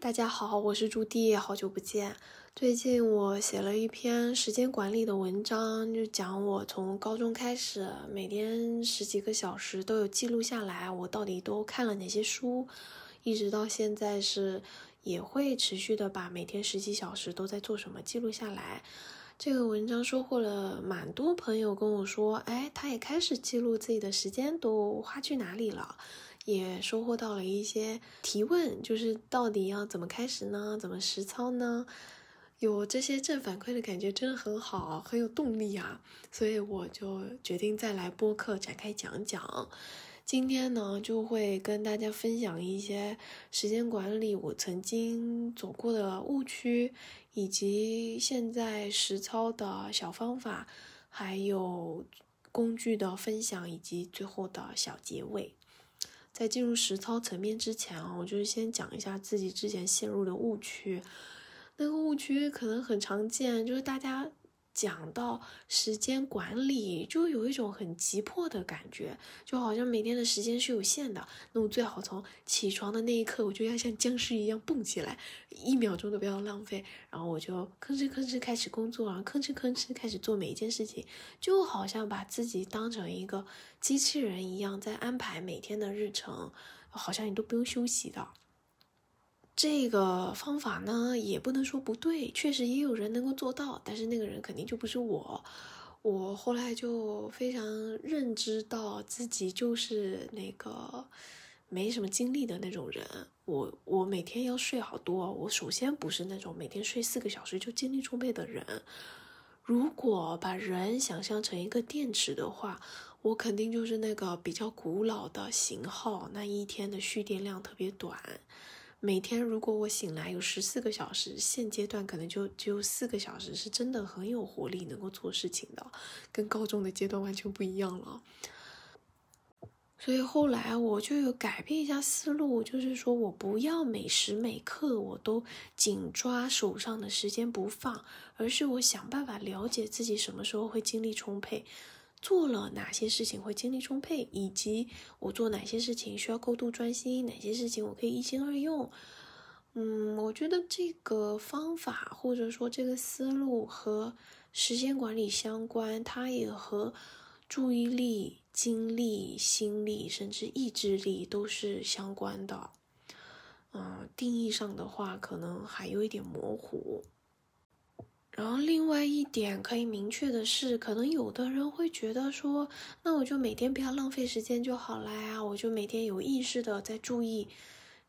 大家好，我是朱棣，好久不见。最近我写了一篇时间管理的文章，就讲我从高中开始，每天十几个小时都有记录下来，我到底都看了哪些书，一直到现在是也会持续的把每天十几小时都在做什么记录下来。这个文章收获了蛮多朋友跟我说，哎，他也开始记录自己的时间都花去哪里了。也收获到了一些提问，就是到底要怎么开始呢？怎么实操呢？有这些正反馈的感觉真的很好，很有动力啊！所以我就决定再来播客展开讲讲。今天呢，就会跟大家分享一些时间管理我曾经走过的误区，以及现在实操的小方法，还有工具的分享，以及最后的小结尾。在进入实操层面之前啊，我就是先讲一下自己之前陷入的误区。那个误区可能很常见，就是大家。讲到时间管理，就有一种很急迫的感觉，就好像每天的时间是有限的。那我最好从起床的那一刻，我就要像僵尸一样蹦起来，一秒钟都不要浪费。然后我就吭哧吭哧开始工作，然后吭哧吭哧开始做每一件事情，就好像把自己当成一个机器人一样，在安排每天的日程，好像你都不用休息的。这个方法呢，也不能说不对，确实也有人能够做到，但是那个人肯定就不是我。我后来就非常认知到自己就是那个没什么精力的那种人。我我每天要睡好多，我首先不是那种每天睡四个小时就精力充沛的人。如果把人想象成一个电池的话，我肯定就是那个比较古老的型号，那一天的蓄电量特别短。每天如果我醒来有十四个小时，现阶段可能就只有四个小时是真的很有活力，能够做事情的，跟高中的阶段完全不一样了。所以后来我就有改变一下思路，就是说我不要每时每刻我都紧抓手上的时间不放，而是我想办法了解自己什么时候会精力充沛。做了哪些事情会精力充沛，以及我做哪些事情需要高度专心，哪些事情我可以一心二用。嗯，我觉得这个方法或者说这个思路和时间管理相关，它也和注意力、精力、心力甚至意志力都是相关的。嗯，定义上的话，可能还有一点模糊。然后，另外一点可以明确的是，可能有的人会觉得说，那我就每天不要浪费时间就好了呀，我就每天有意识的在注意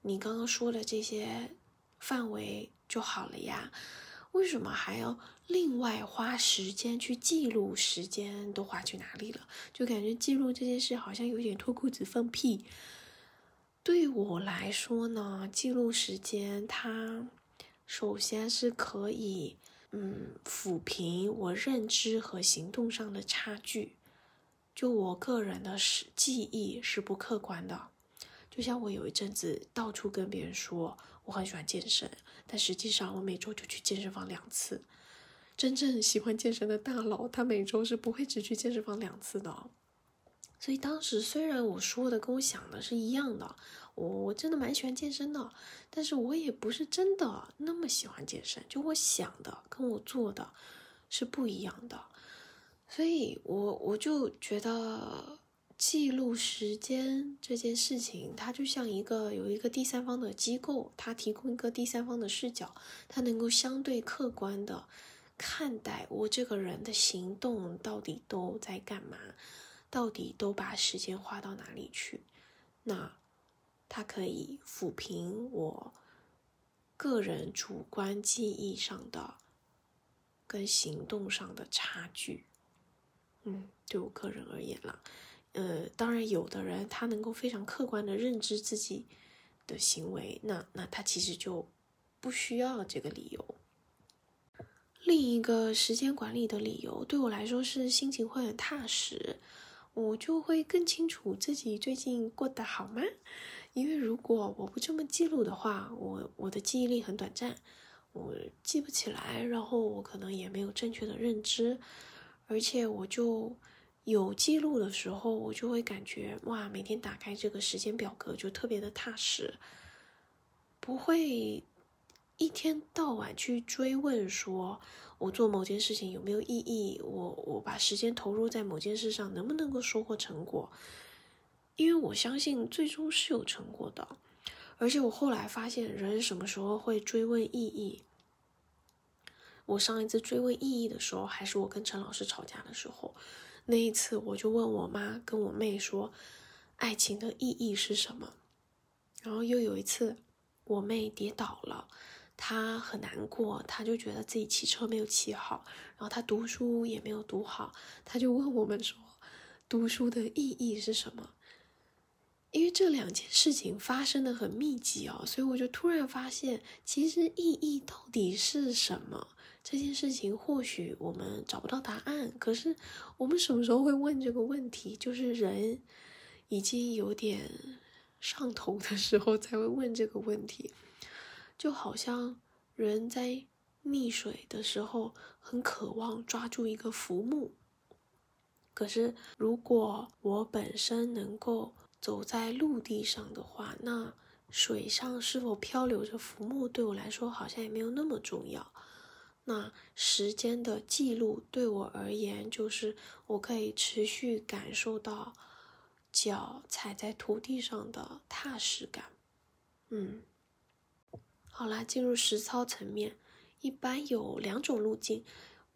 你刚刚说的这些范围就好了呀，为什么还要另外花时间去记录时间都花去哪里了？就感觉记录这件事好像有点脱裤子放屁。对我来说呢，记录时间它首先是可以。嗯，抚平我认知和行动上的差距。就我个人的是记忆是不客观的。就像我有一阵子到处跟别人说我很喜欢健身，但实际上我每周就去健身房两次。真正喜欢健身的大佬，他每周是不会只去健身房两次的。所以当时虽然我说的跟我想的是一样的，我我真的蛮喜欢健身的，但是我也不是真的那么喜欢健身，就我想的跟我做的是不一样的，所以我我就觉得记录时间这件事情，它就像一个有一个第三方的机构，它提供一个第三方的视角，它能够相对客观的看待我这个人的行动到底都在干嘛。到底都把时间花到哪里去？那它可以抚平我个人主观记忆上的跟行动上的差距。嗯，对我个人而言啦，呃，当然有的人他能够非常客观的认知自己的行为，那那他其实就不需要这个理由。另一个时间管理的理由，对我来说是心情会很踏实。我就会更清楚自己最近过得好吗？因为如果我不这么记录的话，我我的记忆力很短暂，我记不起来，然后我可能也没有正确的认知，而且我就有记录的时候，我就会感觉哇，每天打开这个时间表格就特别的踏实，不会一天到晚去追问说，我做某件事情有没有意义？我我把时间投入在某件事上，能不能够收获成果？因为我相信最终是有成果的。而且我后来发现，人什么时候会追问意义？我上一次追问意义的时候，还是我跟陈老师吵架的时候。那一次，我就问我妈跟我妹说：“爱情的意义是什么？”然后又有一次，我妹跌倒了，她很难过，她就觉得自己骑车没有骑好，然后她读书也没有读好，她就问我们说：“读书的意义是什么？”因为这两件事情发生的很密集哦，所以我就突然发现，其实意义到底是什么？这件事情或许我们找不到答案，可是我们什么时候会问这个问题？就是人已经有点上头的时候才会问这个问题，就好像人在溺水的时候很渴望抓住一个浮木，可是如果我本身能够走在陆地上的话，那水上是否漂流着浮木对我来说好像也没有那么重要。那时间的记录对我而言，就是我可以持续感受到脚踩在土地上的踏实感。嗯，好啦，进入实操层面，一般有两种路径。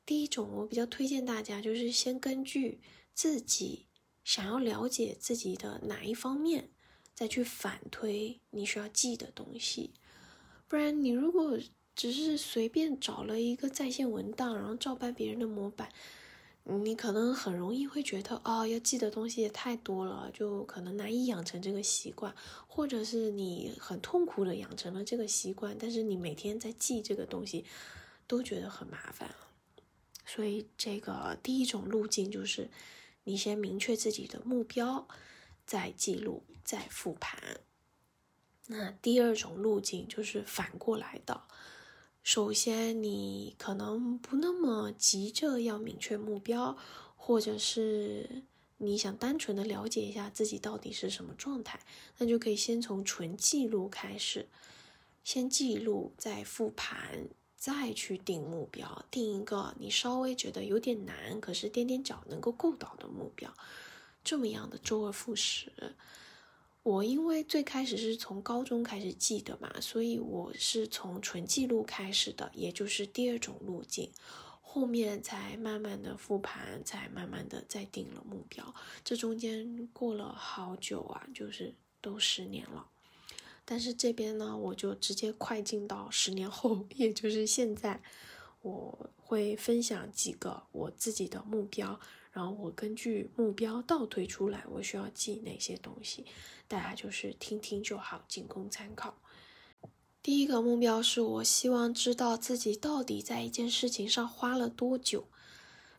第一种，我比较推荐大家，就是先根据自己想要了解自己的哪一方面，再去反推你需要记的东西。不然，你如果只是随便找了一个在线文档，然后照搬别人的模板，你可能很容易会觉得，哦，要记的东西也太多了，就可能难以养成这个习惯，或者是你很痛苦的养成了这个习惯，但是你每天在记这个东西，都觉得很麻烦。所以，这个第一种路径就是，你先明确自己的目标，再记录，再复盘。那第二种路径就是反过来的。首先，你可能不那么急着要明确目标，或者是你想单纯的了解一下自己到底是什么状态，那就可以先从纯记录开始，先记录，再复盘，再去定目标，定一个你稍微觉得有点难，可是踮踮脚能够够到的目标，这么样的周而复始。我因为最开始是从高中开始记的嘛，所以我是从纯记录开始的，也就是第二种路径，后面才慢慢的复盘，才慢慢的再定了目标。这中间过了好久啊，就是都十年了。但是这边呢，我就直接快进到十年后，也就是现在，我会分享几个我自己的目标。然后我根据目标倒推出来，我需要记哪些东西，大家就是听听就好，仅供参考。第一个目标是我希望知道自己到底在一件事情上花了多久，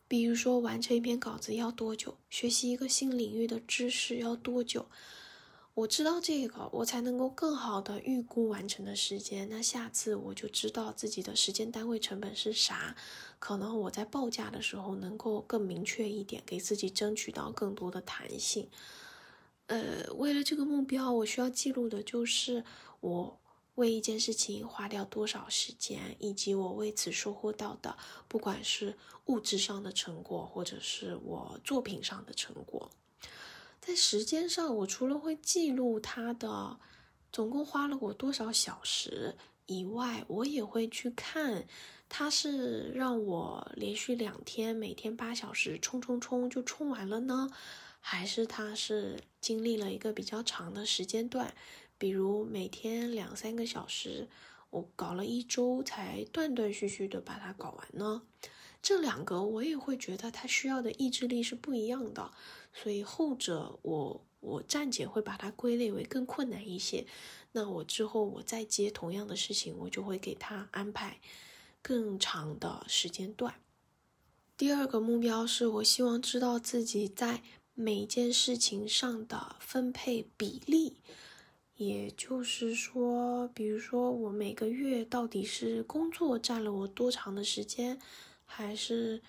比如说完成一篇稿子要多久，学习一个新领域的知识要多久。我知道这个，我才能够更好的预估完成的时间。那下次我就知道自己的时间单位成本是啥，可能我在报价的时候能够更明确一点，给自己争取到更多的弹性。呃，为了这个目标，我需要记录的就是我为一件事情花掉多少时间，以及我为此收获到的，不管是物质上的成果，或者是我作品上的成果。在时间上，我除了会记录它的总共花了我多少小时以外，我也会去看，它是让我连续两天每天八小时冲冲冲就冲完了呢，还是它是经历了一个比较长的时间段，比如每天两三个小时，我搞了一周才断断续续的把它搞完呢？这两个我也会觉得他需要的意志力是不一样的。所以后者，我我暂且会把它归类为更困难一些。那我之后我再接同样的事情，我就会给他安排更长的时间段。第二个目标是我希望知道自己在每件事情上的分配比例，也就是说，比如说我每个月到底是工作占了我多长的时间，还是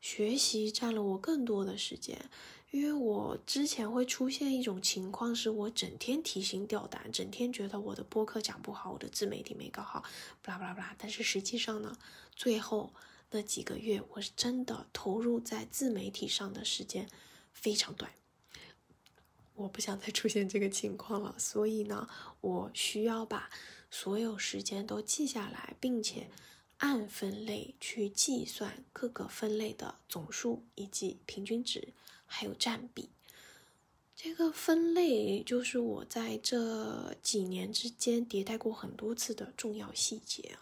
学习占了我更多的时间。因为我之前会出现一种情况，是我整天提心吊胆，整天觉得我的播客讲不好，我的自媒体没搞好，巴拉巴拉巴拉。但是实际上呢，最后那几个月，我是真的投入在自媒体上的时间非常短。我不想再出现这个情况了，所以呢，我需要把所有时间都记下来，并且按分类去计算各个分类的总数以及平均值，还有占比。这个分类就是我在这几年之间迭代过很多次的重要细节。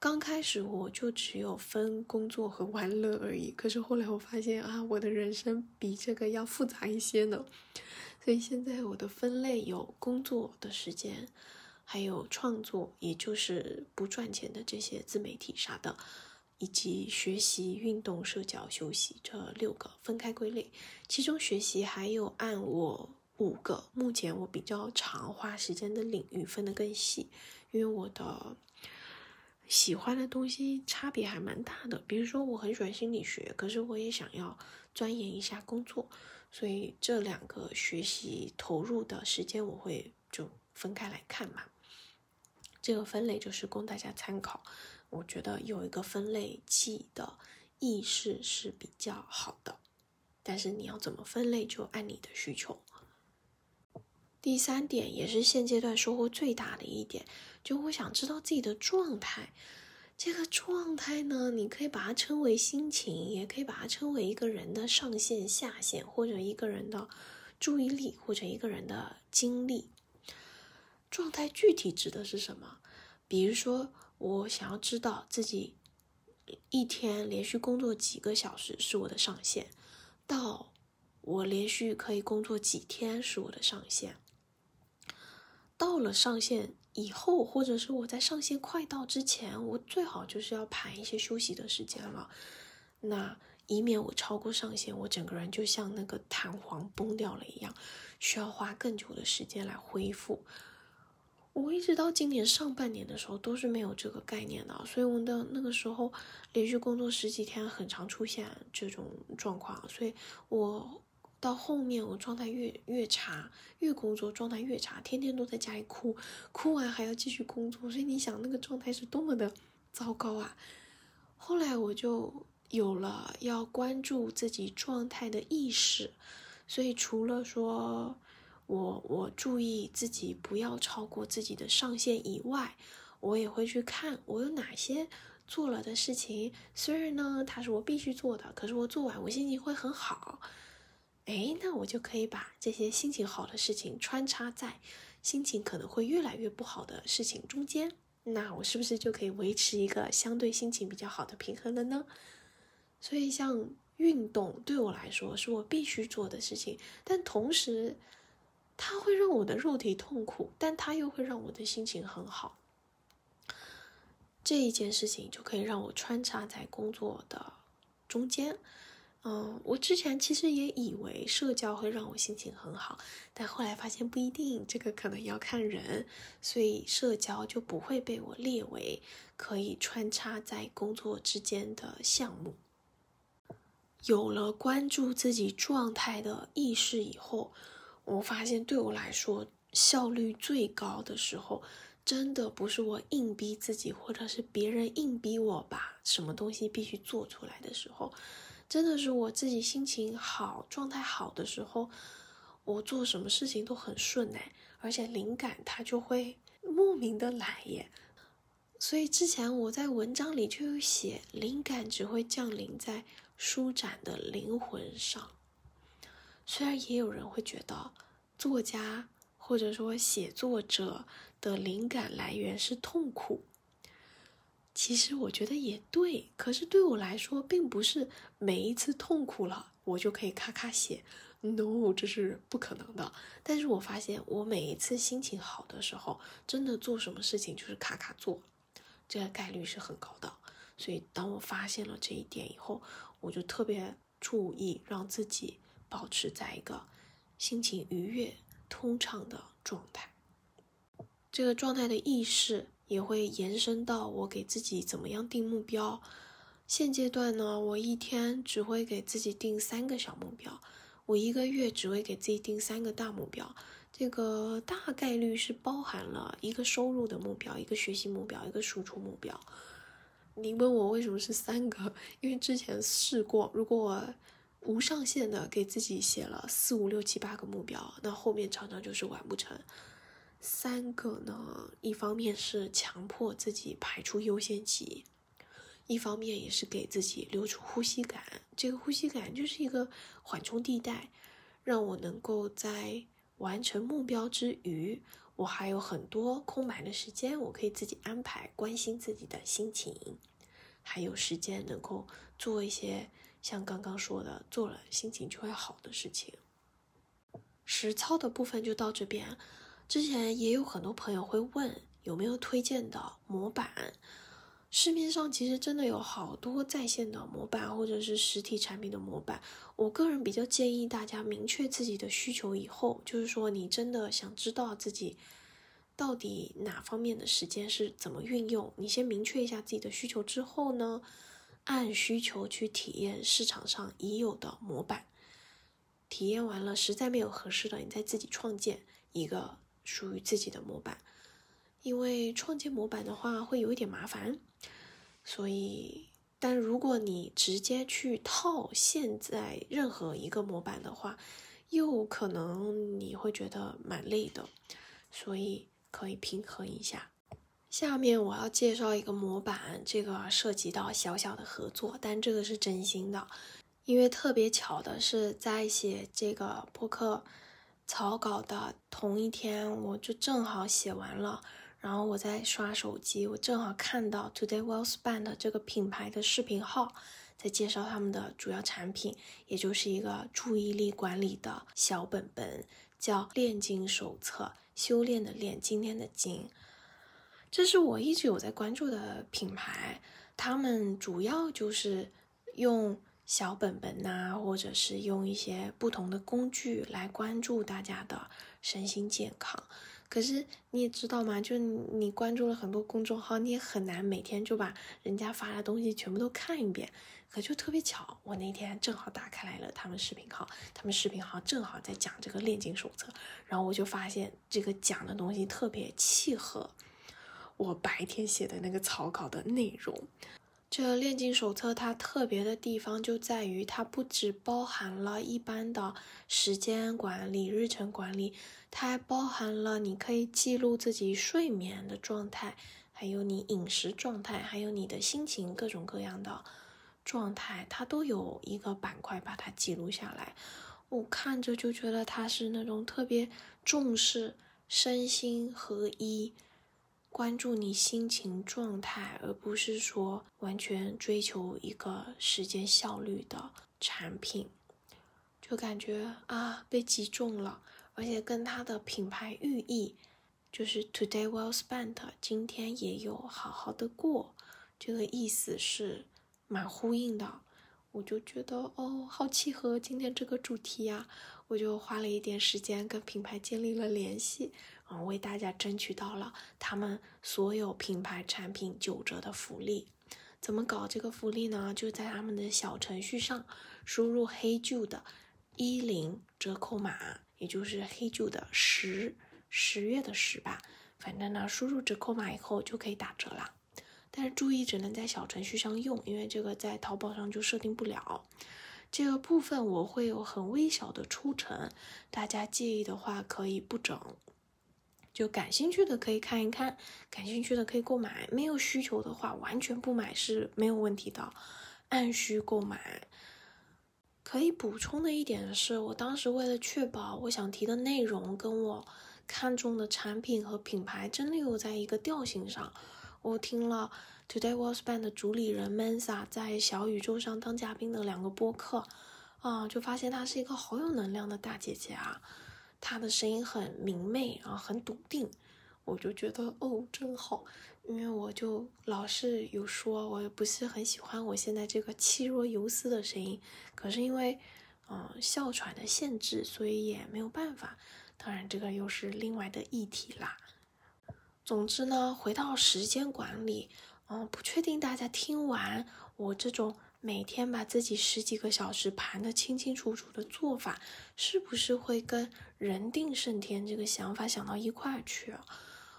刚开始我就只有分工作和玩乐而已，可是后来我发现啊，我的人生比这个要复杂一些呢。所以现在我的分类有工作的时间，还有创作，也就是不赚钱的这些自媒体啥的，以及学习、运动、社交、休息这六个分开归类。其中学习还有按我五个目前我比较常花时间的领域分得更细，因为我的喜欢的东西差别还蛮大的。比如说我很喜欢心理学，可是我也想要钻研一下工作。所以这两个学习投入的时间，我会就分开来看嘛。这个分类就是供大家参考。我觉得有一个分类记的意识是比较好的，但是你要怎么分类，就按你的需求。第三点也是现阶段收获最大的一点，就我想知道自己的状态。这个状态呢，你可以把它称为心情，也可以把它称为一个人的上限、下限，或者一个人的注意力，或者一个人的精力。状态具体指的是什么？比如说，我想要知道自己一天连续工作几个小时是我的上限，到我连续可以工作几天是我的上限。到了上限。以后，或者是我在上限快到之前，我最好就是要排一些休息的时间了，那以免我超过上限，我整个人就像那个弹簧崩掉了一样，需要花更久的时间来恢复。我一直到今年上半年的时候都是没有这个概念的，所以我的那个时候连续工作十几天，很常出现这种状况，所以我。到后面我状态越越差，越工作状态越差，天天都在家里哭，哭完还要继续工作，所以你想那个状态是多么的糟糕啊！后来我就有了要关注自己状态的意识，所以除了说我我注意自己不要超过自己的上限以外，我也会去看我有哪些做了的事情，虽然呢它是我必须做的，可是我做完我心情会很好。哎，那我就可以把这些心情好的事情穿插在心情可能会越来越不好的事情中间，那我是不是就可以维持一个相对心情比较好的平衡了呢？所以，像运动对我来说是我必须做的事情，但同时它会让我的肉体痛苦，但它又会让我的心情很好。这一件事情就可以让我穿插在工作的中间。嗯，我之前其实也以为社交会让我心情很好，但后来发现不一定，这个可能要看人，所以社交就不会被我列为可以穿插在工作之间的项目。有了关注自己状态的意识以后，我发现对我来说效率最高的时候，真的不是我硬逼自己，或者是别人硬逼我把什么东西必须做出来的时候。真的是我自己心情好、状态好的时候，我做什么事情都很顺哎，而且灵感它就会莫名的来耶。所以之前我在文章里就有写，灵感只会降临在舒展的灵魂上。虽然也有人会觉得，作家或者说写作者的灵感来源是痛苦。其实我觉得也对，可是对我来说，并不是每一次痛苦了，我就可以咔咔写，no，这是不可能的。但是我发现，我每一次心情好的时候，真的做什么事情就是咔咔做，这个概率是很高的。所以当我发现了这一点以后，我就特别注意让自己保持在一个心情愉悦、通畅的状态。这个状态的意识。也会延伸到我给自己怎么样定目标。现阶段呢，我一天只会给自己定三个小目标。我一个月只会给自己定三个大目标，这个大概率是包含了一个收入的目标、一个学习目标、一个输出目标。你问我为什么是三个？因为之前试过，如果我无上限的给自己写了四五六七八个目标，那后面常常就是完不成。三个呢，一方面是强迫自己排出优先级，一方面也是给自己留出呼吸感。这个呼吸感就是一个缓冲地带，让我能够在完成目标之余。我还有很多空白的时间，我可以自己安排，关心自己的心情，还有时间能够做一些像刚刚说的，做了心情就会好的事情。实操的部分就到这边。之前也有很多朋友会问有没有推荐的模板。市面上其实真的有好多在线的模板，或者是实体产品的模板。我个人比较建议大家明确自己的需求以后，就是说你真的想知道自己到底哪方面的时间是怎么运用，你先明确一下自己的需求之后呢，按需求去体验市场上已有的模板。体验完了，实在没有合适的，你再自己创建一个属于自己的模板。因为创建模板的话会有一点麻烦。所以，但如果你直接去套现在任何一个模板的话，又可能你会觉得蛮累的，所以可以平衡一下。下面我要介绍一个模板，这个涉及到小小的合作，但这个是真心的，因为特别巧的是在写这个播客草稿的同一天，我就正好写完了。然后我在刷手机，我正好看到 Today Well Spent 这个品牌的视频号，在介绍他们的主要产品，也就是一个注意力管理的小本本，叫炼金手册，修炼的炼，今天的金。这是我一直有在关注的品牌，他们主要就是用小本本呐，或者是用一些不同的工具来关注大家的身心健康。可是你也知道嘛，就你关注了很多公众号，你也很难每天就把人家发的东西全部都看一遍。可就特别巧，我那天正好打开来了他们视频号，他们视频号正好在讲这个炼金手册，然后我就发现这个讲的东西特别契合我白天写的那个草稿的内容。这炼金手册它特别的地方就在于，它不只包含了一般的时间管理、日程管理，它还包含了你可以记录自己睡眠的状态，还有你饮食状态，还有你的心情各种各样的状态，它都有一个板块把它记录下来。我看着就觉得它是那种特别重视身心合一。关注你心情状态，而不是说完全追求一个时间效率的产品，就感觉啊被击中了，而且跟它的品牌寓意就是 Today well spent，今天也有好好的过，这个意思是蛮呼应的，我就觉得哦好契合今天这个主题呀，我就花了一点时间跟品牌建立了联系。啊，为大家争取到了他们所有品牌产品九折的福利。怎么搞这个福利呢？就在他们的小程序上输入“黑旧”的一零折扣码，也就是“黑旧”的十十月的十吧。反正呢，输入折扣码以后就可以打折了。但是注意，只能在小程序上用，因为这个在淘宝上就设定不了。这个部分我会有很微小的抽成，大家介意的话可以不整。就感兴趣的可以看一看，感兴趣的可以购买，没有需求的话完全不买是没有问题的，按需购买。可以补充的一点是，我当时为了确保我想提的内容跟我看中的产品和品牌真的有在一个调性上，我听了 Today Was Band 的主理人 Mansa 在小宇宙上当嘉宾的两个播客，啊，就发现她是一个好有能量的大姐姐啊。他的声音很明媚，然后很笃定，我就觉得哦，真好。因为我就老是有说，我也不是很喜欢我现在这个气若游丝的声音，可是因为嗯哮喘的限制，所以也没有办法。当然，这个又是另外的议题啦。总之呢，回到时间管理，嗯，不确定大家听完我这种每天把自己十几个小时盘得清清楚楚的做法，是不是会跟人定胜天这个想法想到一块儿去？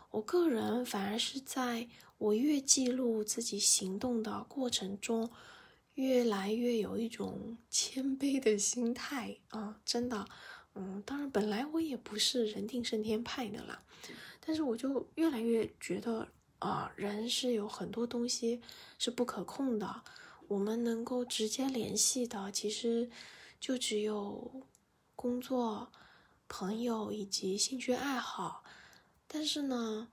我个人反而是在我越记录自己行动的过程中，越来越有一种谦卑的心态啊！真的，嗯，当然本来我也不是人定胜天派的啦，但是我就越来越觉得啊，人是有很多东西是不可控的。我们能够直接联系的，其实就只有工作、朋友以及兴趣爱好。但是呢，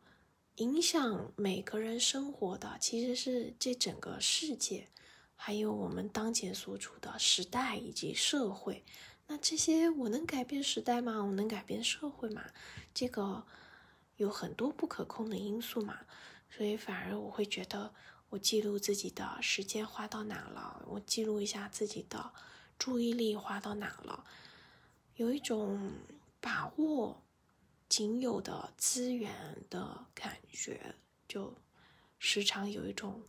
影响每个人生活的其实是这整个世界，还有我们当前所处的时代以及社会。那这些我能改变时代吗？我能改变社会吗？这个有很多不可控的因素嘛，所以反而我会觉得。我记录自己的时间花到哪了，我记录一下自己的注意力花到哪了，有一种把握仅有的资源的感觉，就时常有一种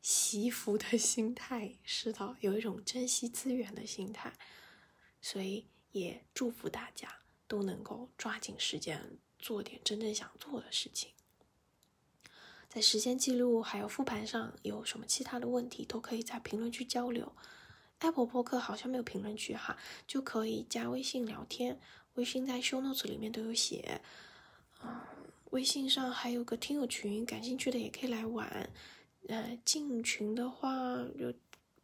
惜福的心态，是的，有一种珍惜资源的心态，所以也祝福大家都能够抓紧时间做点真正想做的事情。在时间记录还有复盘上有什么其他的问题，都可以在评论区交流。Apple 播客好像没有评论区哈，就可以加微信聊天，微信在 Show Notes 里面都有写。嗯，微信上还有个听友群，感兴趣的也可以来玩。呃，进群的话就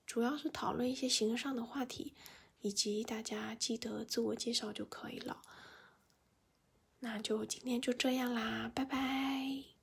主要是讨论一些形式上的话题，以及大家记得自我介绍就可以了。那就今天就这样啦，拜拜。